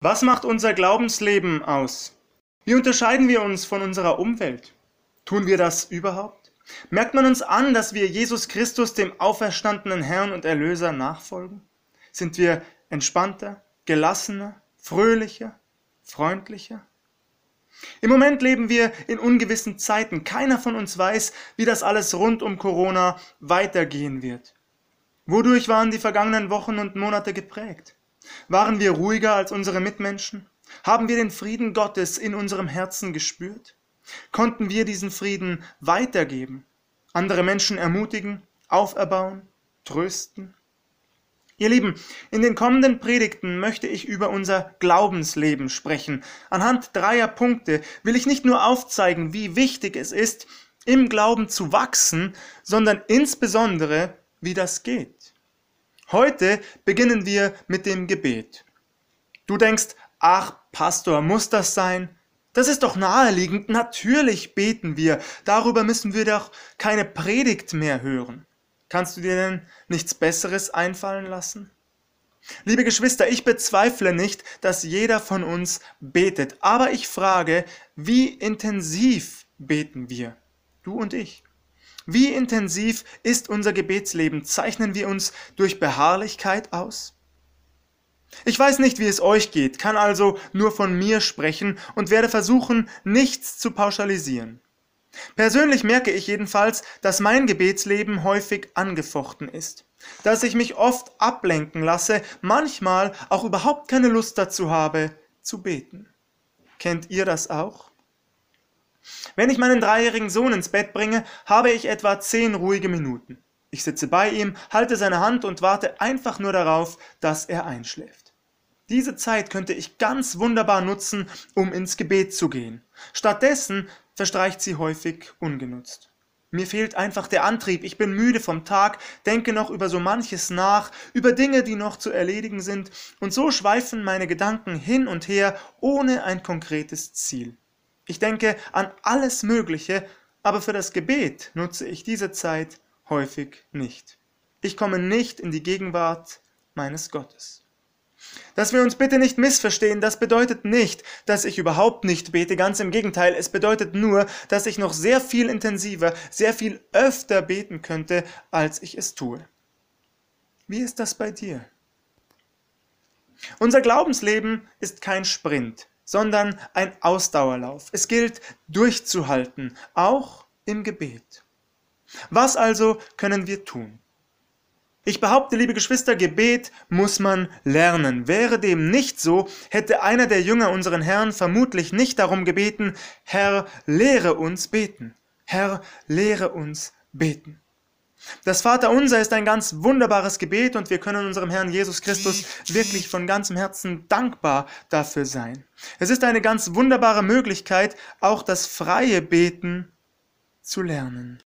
Was macht unser Glaubensleben aus? Wie unterscheiden wir uns von unserer Umwelt? Tun wir das überhaupt? Merkt man uns an, dass wir Jesus Christus, dem auferstandenen Herrn und Erlöser, nachfolgen? Sind wir entspannter, gelassener, fröhlicher, freundlicher? Im Moment leben wir in ungewissen Zeiten. Keiner von uns weiß, wie das alles rund um Corona weitergehen wird. Wodurch waren die vergangenen Wochen und Monate geprägt? Waren wir ruhiger als unsere Mitmenschen? Haben wir den Frieden Gottes in unserem Herzen gespürt? Konnten wir diesen Frieden weitergeben, andere Menschen ermutigen, auferbauen, trösten? Ihr Lieben, in den kommenden Predigten möchte ich über unser Glaubensleben sprechen. Anhand dreier Punkte will ich nicht nur aufzeigen, wie wichtig es ist, im Glauben zu wachsen, sondern insbesondere, wie das geht. Heute beginnen wir mit dem Gebet. Du denkst, ach Pastor, muss das sein? Das ist doch naheliegend, natürlich beten wir, darüber müssen wir doch keine Predigt mehr hören. Kannst du dir denn nichts Besseres einfallen lassen? Liebe Geschwister, ich bezweifle nicht, dass jeder von uns betet, aber ich frage, wie intensiv beten wir, du und ich? Wie intensiv ist unser Gebetsleben? Zeichnen wir uns durch Beharrlichkeit aus? Ich weiß nicht, wie es euch geht, kann also nur von mir sprechen und werde versuchen, nichts zu pauschalisieren. Persönlich merke ich jedenfalls, dass mein Gebetsleben häufig angefochten ist, dass ich mich oft ablenken lasse, manchmal auch überhaupt keine Lust dazu habe, zu beten. Kennt ihr das auch? Wenn ich meinen dreijährigen Sohn ins Bett bringe, habe ich etwa zehn ruhige Minuten. Ich sitze bei ihm, halte seine Hand und warte einfach nur darauf, dass er einschläft. Diese Zeit könnte ich ganz wunderbar nutzen, um ins Gebet zu gehen. Stattdessen verstreicht sie häufig ungenutzt. Mir fehlt einfach der Antrieb, ich bin müde vom Tag, denke noch über so manches nach, über Dinge, die noch zu erledigen sind, und so schweifen meine Gedanken hin und her ohne ein konkretes Ziel. Ich denke an alles Mögliche, aber für das Gebet nutze ich diese Zeit häufig nicht. Ich komme nicht in die Gegenwart meines Gottes. Dass wir uns bitte nicht missverstehen, das bedeutet nicht, dass ich überhaupt nicht bete, ganz im Gegenteil, es bedeutet nur, dass ich noch sehr viel intensiver, sehr viel öfter beten könnte, als ich es tue. Wie ist das bei dir? Unser Glaubensleben ist kein Sprint, sondern ein Ausdauerlauf. Es gilt durchzuhalten, auch im Gebet. Was also können wir tun? Ich behaupte, liebe Geschwister, Gebet muss man lernen. Wäre dem nicht so, hätte einer der Jünger unseren Herrn vermutlich nicht darum gebeten, Herr, lehre uns beten. Herr, lehre uns beten. Das Vaterunser ist ein ganz wunderbares Gebet und wir können unserem Herrn Jesus Christus wirklich von ganzem Herzen dankbar dafür sein. Es ist eine ganz wunderbare Möglichkeit, auch das freie Beten zu lernen.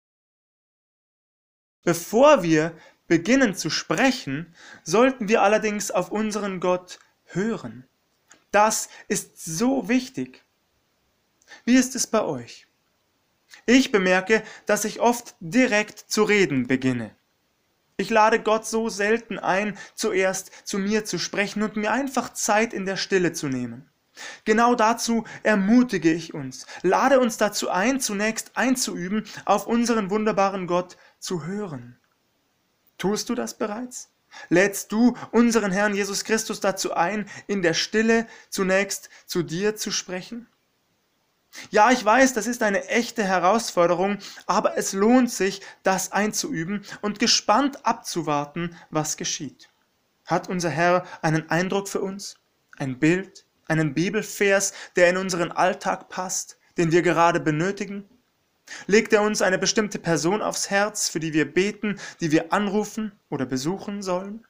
Bevor wir beginnen zu sprechen, sollten wir allerdings auf unseren Gott hören. Das ist so wichtig. Wie ist es bei euch? Ich bemerke, dass ich oft direkt zu reden beginne. Ich lade Gott so selten ein, zuerst zu mir zu sprechen und mir einfach Zeit in der Stille zu nehmen. Genau dazu ermutige ich uns, lade uns dazu ein, zunächst einzuüben, auf unseren wunderbaren Gott zu hören. Tust du das bereits? Lädst du unseren Herrn Jesus Christus dazu ein, in der Stille zunächst zu dir zu sprechen? Ja, ich weiß, das ist eine echte Herausforderung, aber es lohnt sich, das einzuüben und gespannt abzuwarten, was geschieht. Hat unser Herr einen Eindruck für uns? Ein Bild? Einen Bibelvers, der in unseren Alltag passt, den wir gerade benötigen? Legt er uns eine bestimmte Person aufs Herz, für die wir beten, die wir anrufen oder besuchen sollen?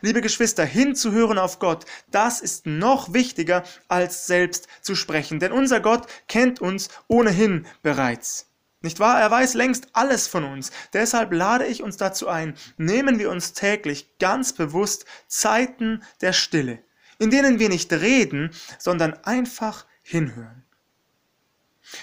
Liebe Geschwister, hinzuhören auf Gott, das ist noch wichtiger, als selbst zu sprechen, denn unser Gott kennt uns ohnehin bereits. Nicht wahr? Er weiß längst alles von uns. Deshalb lade ich uns dazu ein, nehmen wir uns täglich ganz bewusst Zeiten der Stille, in denen wir nicht reden, sondern einfach hinhören.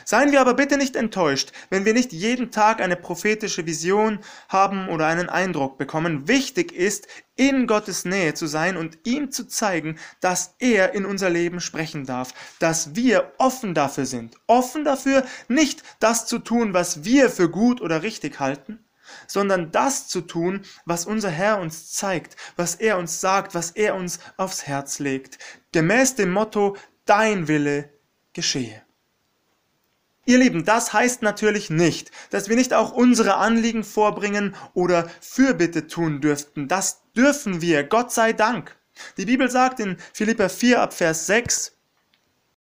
Seien wir aber bitte nicht enttäuscht, wenn wir nicht jeden Tag eine prophetische Vision haben oder einen Eindruck bekommen. Wichtig ist, in Gottes Nähe zu sein und ihm zu zeigen, dass er in unser Leben sprechen darf, dass wir offen dafür sind, offen dafür, nicht das zu tun, was wir für gut oder richtig halten, sondern das zu tun, was unser Herr uns zeigt, was er uns sagt, was er uns aufs Herz legt, gemäß dem Motto, dein Wille geschehe. Ihr Lieben, das heißt natürlich nicht, dass wir nicht auch unsere Anliegen vorbringen oder Fürbitte tun dürften. Das dürfen wir, Gott sei Dank. Die Bibel sagt in Philippa 4 ab Vers 6,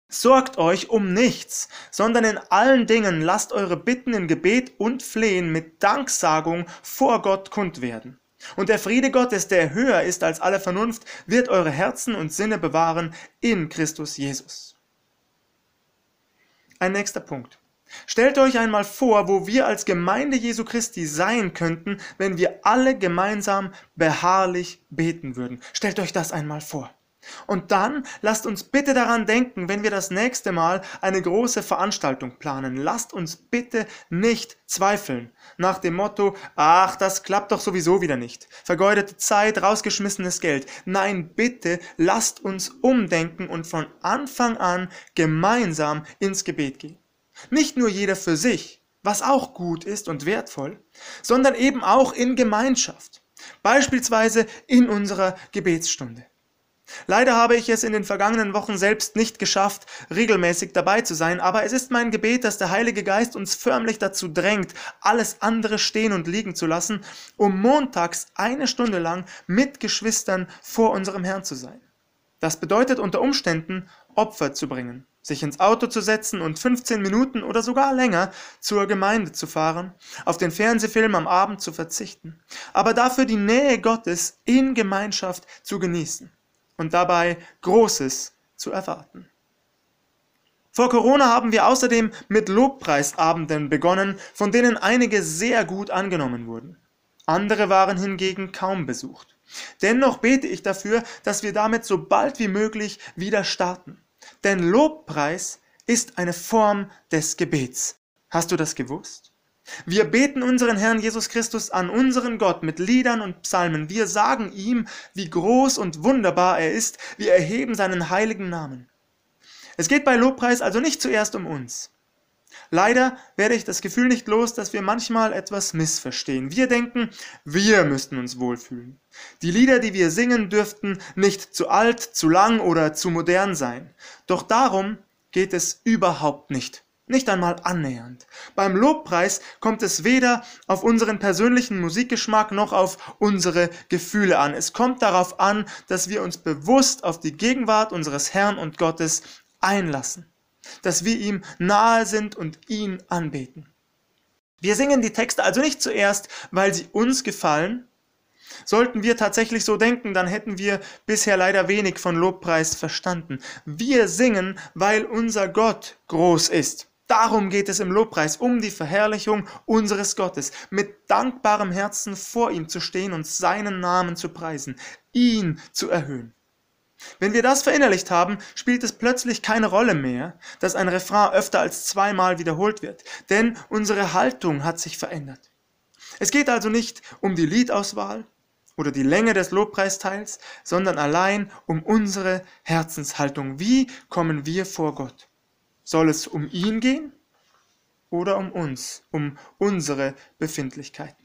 Sorgt euch um nichts, sondern in allen Dingen lasst eure Bitten in Gebet und Flehen mit Danksagung vor Gott kund werden. Und der Friede Gottes, der höher ist als alle Vernunft, wird eure Herzen und Sinne bewahren in Christus Jesus. Ein nächster Punkt. Stellt euch einmal vor, wo wir als Gemeinde Jesu Christi sein könnten, wenn wir alle gemeinsam beharrlich beten würden. Stellt euch das einmal vor. Und dann lasst uns bitte daran denken, wenn wir das nächste Mal eine große Veranstaltung planen. Lasst uns bitte nicht zweifeln. Nach dem Motto, ach, das klappt doch sowieso wieder nicht. Vergeudete Zeit, rausgeschmissenes Geld. Nein, bitte lasst uns umdenken und von Anfang an gemeinsam ins Gebet gehen. Nicht nur jeder für sich, was auch gut ist und wertvoll, sondern eben auch in Gemeinschaft. Beispielsweise in unserer Gebetsstunde. Leider habe ich es in den vergangenen Wochen selbst nicht geschafft, regelmäßig dabei zu sein, aber es ist mein Gebet, dass der Heilige Geist uns förmlich dazu drängt, alles andere stehen und liegen zu lassen, um montags eine Stunde lang mit Geschwistern vor unserem Herrn zu sein. Das bedeutet unter Umständen Opfer zu bringen, sich ins Auto zu setzen und 15 Minuten oder sogar länger zur Gemeinde zu fahren, auf den Fernsehfilm am Abend zu verzichten, aber dafür die Nähe Gottes in Gemeinschaft zu genießen und dabei Großes zu erwarten. Vor Corona haben wir außerdem mit Lobpreisabenden begonnen, von denen einige sehr gut angenommen wurden. Andere waren hingegen kaum besucht. Dennoch bete ich dafür, dass wir damit so bald wie möglich wieder starten. Denn Lobpreis ist eine Form des Gebets. Hast du das gewusst? Wir beten unseren Herrn Jesus Christus an, unseren Gott, mit Liedern und Psalmen. Wir sagen ihm, wie groß und wunderbar er ist. Wir erheben seinen heiligen Namen. Es geht bei Lobpreis also nicht zuerst um uns. Leider werde ich das Gefühl nicht los, dass wir manchmal etwas missverstehen. Wir denken, wir müssten uns wohlfühlen. Die Lieder, die wir singen, dürften nicht zu alt, zu lang oder zu modern sein. Doch darum geht es überhaupt nicht. Nicht einmal annähernd. Beim Lobpreis kommt es weder auf unseren persönlichen Musikgeschmack noch auf unsere Gefühle an. Es kommt darauf an, dass wir uns bewusst auf die Gegenwart unseres Herrn und Gottes einlassen, dass wir ihm nahe sind und ihn anbeten. Wir singen die Texte also nicht zuerst, weil sie uns gefallen. Sollten wir tatsächlich so denken, dann hätten wir bisher leider wenig von Lobpreis verstanden. Wir singen, weil unser Gott groß ist. Darum geht es im Lobpreis, um die Verherrlichung unseres Gottes, mit dankbarem Herzen vor ihm zu stehen und seinen Namen zu preisen, ihn zu erhöhen. Wenn wir das verinnerlicht haben, spielt es plötzlich keine Rolle mehr, dass ein Refrain öfter als zweimal wiederholt wird, denn unsere Haltung hat sich verändert. Es geht also nicht um die Liedauswahl oder die Länge des Lobpreisteils, sondern allein um unsere Herzenshaltung. Wie kommen wir vor Gott? Soll es um ihn gehen oder um uns, um unsere Befindlichkeiten?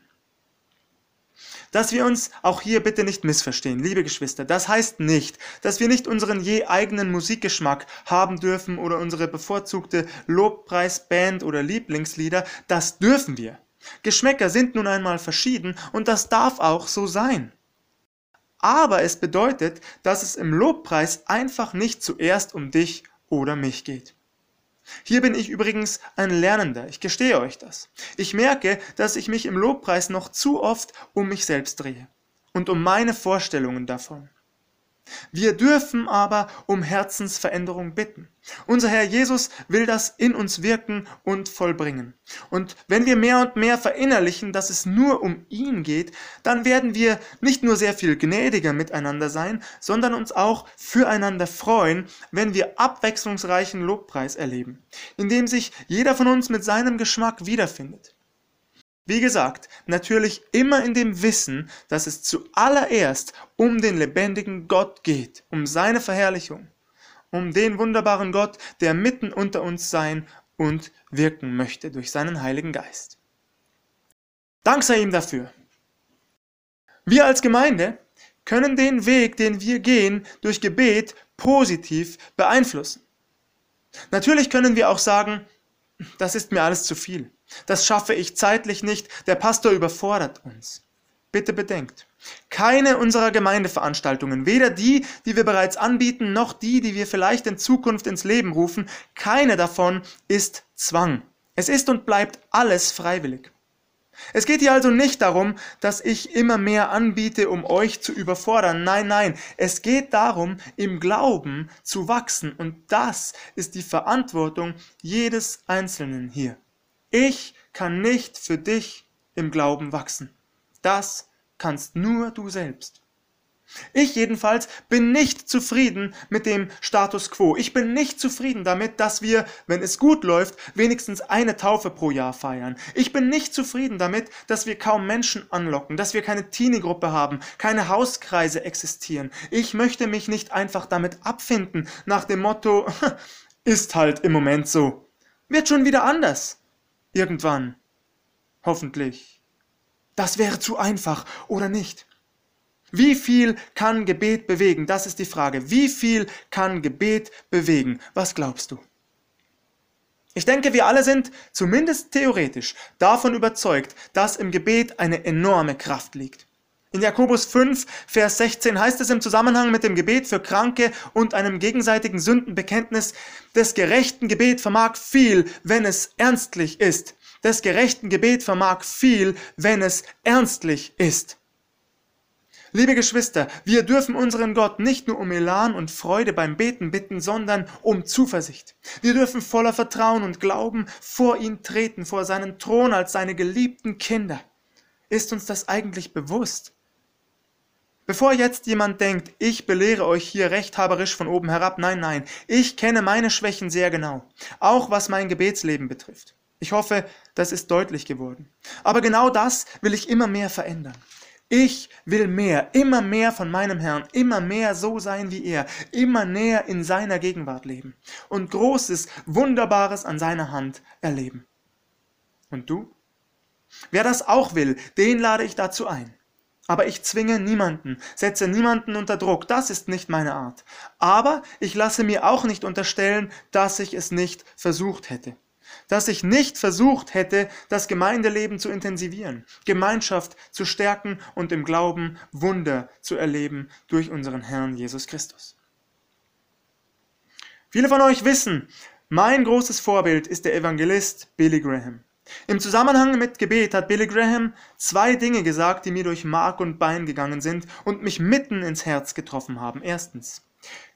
Dass wir uns auch hier bitte nicht missverstehen, liebe Geschwister, das heißt nicht, dass wir nicht unseren je eigenen Musikgeschmack haben dürfen oder unsere bevorzugte Lobpreisband oder Lieblingslieder, das dürfen wir. Geschmäcker sind nun einmal verschieden und das darf auch so sein. Aber es bedeutet, dass es im Lobpreis einfach nicht zuerst um dich oder mich geht. Hier bin ich übrigens ein Lernender, ich gestehe euch das. Ich merke, dass ich mich im Lobpreis noch zu oft um mich selbst drehe und um meine Vorstellungen davon. Wir dürfen aber um Herzensveränderung bitten. Unser Herr Jesus will das in uns wirken und vollbringen. Und wenn wir mehr und mehr verinnerlichen, dass es nur um ihn geht, dann werden wir nicht nur sehr viel gnädiger miteinander sein, sondern uns auch füreinander freuen, wenn wir abwechslungsreichen Lobpreis erleben, in dem sich jeder von uns mit seinem Geschmack wiederfindet. Wie gesagt, natürlich immer in dem Wissen, dass es zuallererst um den lebendigen Gott geht, um seine Verherrlichung, um den wunderbaren Gott, der mitten unter uns sein und wirken möchte durch seinen Heiligen Geist. Dank sei ihm dafür. Wir als Gemeinde können den Weg, den wir gehen, durch Gebet positiv beeinflussen. Natürlich können wir auch sagen, das ist mir alles zu viel. Das schaffe ich zeitlich nicht. Der Pastor überfordert uns. Bitte bedenkt, keine unserer Gemeindeveranstaltungen, weder die, die wir bereits anbieten, noch die, die wir vielleicht in Zukunft ins Leben rufen, keine davon ist Zwang. Es ist und bleibt alles freiwillig. Es geht hier also nicht darum, dass ich immer mehr anbiete, um euch zu überfordern. Nein, nein, es geht darum, im Glauben zu wachsen. Und das ist die Verantwortung jedes Einzelnen hier. Ich kann nicht für dich im Glauben wachsen. Das kannst nur du selbst. Ich jedenfalls bin nicht zufrieden mit dem Status quo. Ich bin nicht zufrieden damit, dass wir, wenn es gut läuft, wenigstens eine Taufe pro Jahr feiern. Ich bin nicht zufrieden damit, dass wir kaum Menschen anlocken, dass wir keine Teenie-Gruppe haben, keine Hauskreise existieren. Ich möchte mich nicht einfach damit abfinden, nach dem Motto, ist halt im Moment so. Wird schon wieder anders. Irgendwann. Hoffentlich. Das wäre zu einfach, oder nicht? Wie viel kann Gebet bewegen? Das ist die Frage. Wie viel kann Gebet bewegen? Was glaubst du? Ich denke, wir alle sind, zumindest theoretisch, davon überzeugt, dass im Gebet eine enorme Kraft liegt. In Jakobus 5, Vers 16 heißt es im Zusammenhang mit dem Gebet für Kranke und einem gegenseitigen Sündenbekenntnis, des gerechten Gebet vermag viel, wenn es ernstlich ist. Des gerechten Gebet vermag viel, wenn es ernstlich ist. Liebe Geschwister, wir dürfen unseren Gott nicht nur um Elan und Freude beim Beten bitten, sondern um Zuversicht. Wir dürfen voller Vertrauen und Glauben vor ihn treten, vor seinen Thron als seine geliebten Kinder. Ist uns das eigentlich bewusst? Bevor jetzt jemand denkt, ich belehre euch hier rechthaberisch von oben herab, nein, nein, ich kenne meine Schwächen sehr genau, auch was mein Gebetsleben betrifft. Ich hoffe, das ist deutlich geworden. Aber genau das will ich immer mehr verändern. Ich will mehr, immer mehr von meinem Herrn, immer mehr so sein wie er, immer näher in seiner Gegenwart leben und Großes, Wunderbares an seiner Hand erleben. Und du? Wer das auch will, den lade ich dazu ein. Aber ich zwinge niemanden, setze niemanden unter Druck, das ist nicht meine Art. Aber ich lasse mir auch nicht unterstellen, dass ich es nicht versucht hätte. Dass ich nicht versucht hätte, das Gemeindeleben zu intensivieren, Gemeinschaft zu stärken und im Glauben Wunder zu erleben durch unseren Herrn Jesus Christus. Viele von euch wissen, mein großes Vorbild ist der Evangelist Billy Graham. Im Zusammenhang mit Gebet hat Billy Graham zwei Dinge gesagt, die mir durch Mark und Bein gegangen sind und mich mitten ins Herz getroffen haben. Erstens,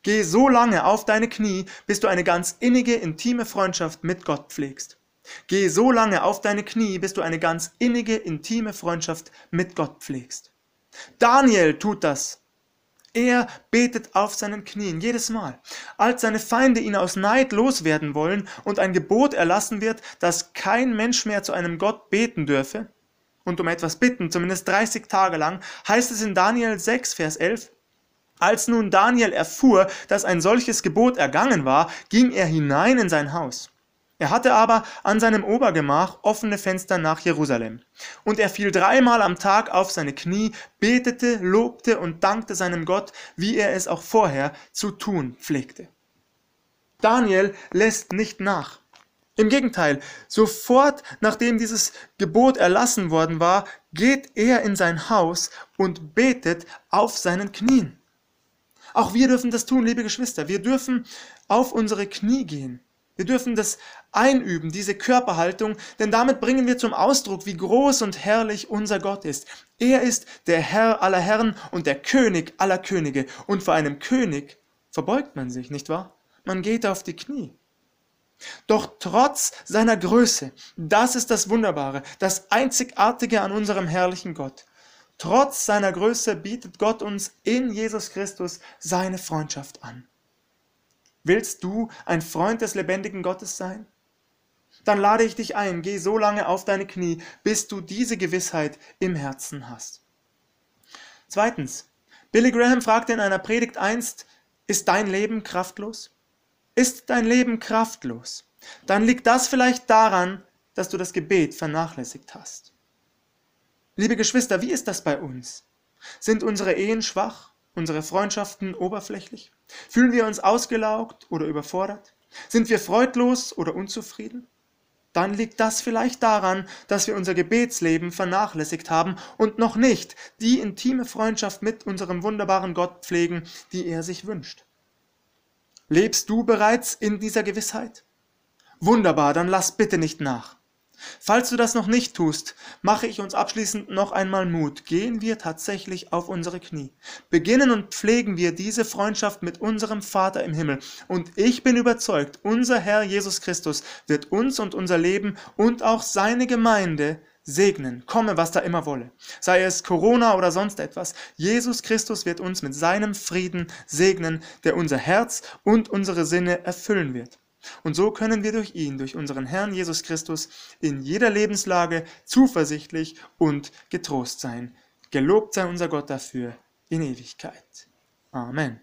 geh so lange auf deine Knie, bis du eine ganz innige, intime Freundschaft mit Gott pflegst. Geh so lange auf deine Knie, bis du eine ganz innige, intime Freundschaft mit Gott pflegst. Daniel tut das er betet auf seinen Knien jedes Mal. Als seine Feinde ihn aus Neid loswerden wollen und ein Gebot erlassen wird, dass kein Mensch mehr zu einem Gott beten dürfe und um etwas bitten, zumindest 30 Tage lang, heißt es in Daniel 6, Vers 11, als nun Daniel erfuhr, dass ein solches Gebot ergangen war, ging er hinein in sein Haus. Er hatte aber an seinem Obergemach offene Fenster nach Jerusalem. Und er fiel dreimal am Tag auf seine Knie, betete, lobte und dankte seinem Gott, wie er es auch vorher zu tun pflegte. Daniel lässt nicht nach. Im Gegenteil, sofort nachdem dieses Gebot erlassen worden war, geht er in sein Haus und betet auf seinen Knien. Auch wir dürfen das tun, liebe Geschwister. Wir dürfen auf unsere Knie gehen Wir dürfen das einüben, diese Körperhaltung, denn damit bringen wir zum Ausdruck, wie groß und herrlich unser Gott ist. Er ist der Herr aller Herren und der König aller Könige. Und vor einem König verbeugt man sich, nicht wahr? Man geht auf die Knie. Doch trotz seiner Größe, das ist das Wunderbare, das Einzigartige an unserem herrlichen Gott. Trotz seiner Größe bietet Gott uns in Jesus Christus seine Freundschaft an. Willst du ein Freund des lebendigen Gottes sein? Dann lade ich dich ein, geh so lange auf deine Knie, bis du diese Gewissheit im Herzen hast. Zweitens, Billy Graham fragte in einer Predigt einst, ist dein Leben kraftlos? Ist dein Leben kraftlos? Dann liegt das vielleicht daran, dass du das Gebet vernachlässigt hast. Liebe Geschwister, wie ist das bei uns? Sind unsere Ehen schwach? Unsere Freundschaften oberflächlich? Fühlen wir uns ausgelaugt oder überfordert? Sind wir freudlos oder unzufrieden? Dann liegt das vielleicht daran, dass wir unser Gebetsleben vernachlässigt haben und noch nicht die intime Freundschaft mit unserem wunderbaren Gott pflegen, die er sich wünscht. Lebst du bereits in dieser Gewissheit? Wunderbar, dann lass bitte nicht nach. Falls du das noch nicht tust, mache ich uns abschließend noch einmal Mut. Gehen wir tatsächlich auf unsere Knie. Beginnen und pflegen wir diese Freundschaft mit unserem Vater im Himmel. Und ich bin überzeugt, unser Herr Jesus Christus wird uns und unser Leben und auch seine Gemeinde segnen, komme, was da immer wolle. Sei es Corona oder sonst etwas. Jesus Christus wird uns mit seinem Frieden segnen, der unser Herz und unsere Sinne erfüllen wird. Und so können wir durch ihn, durch unseren Herrn Jesus Christus, in jeder Lebenslage zuversichtlich und getrost sein. Gelobt sei unser Gott dafür in Ewigkeit. Amen.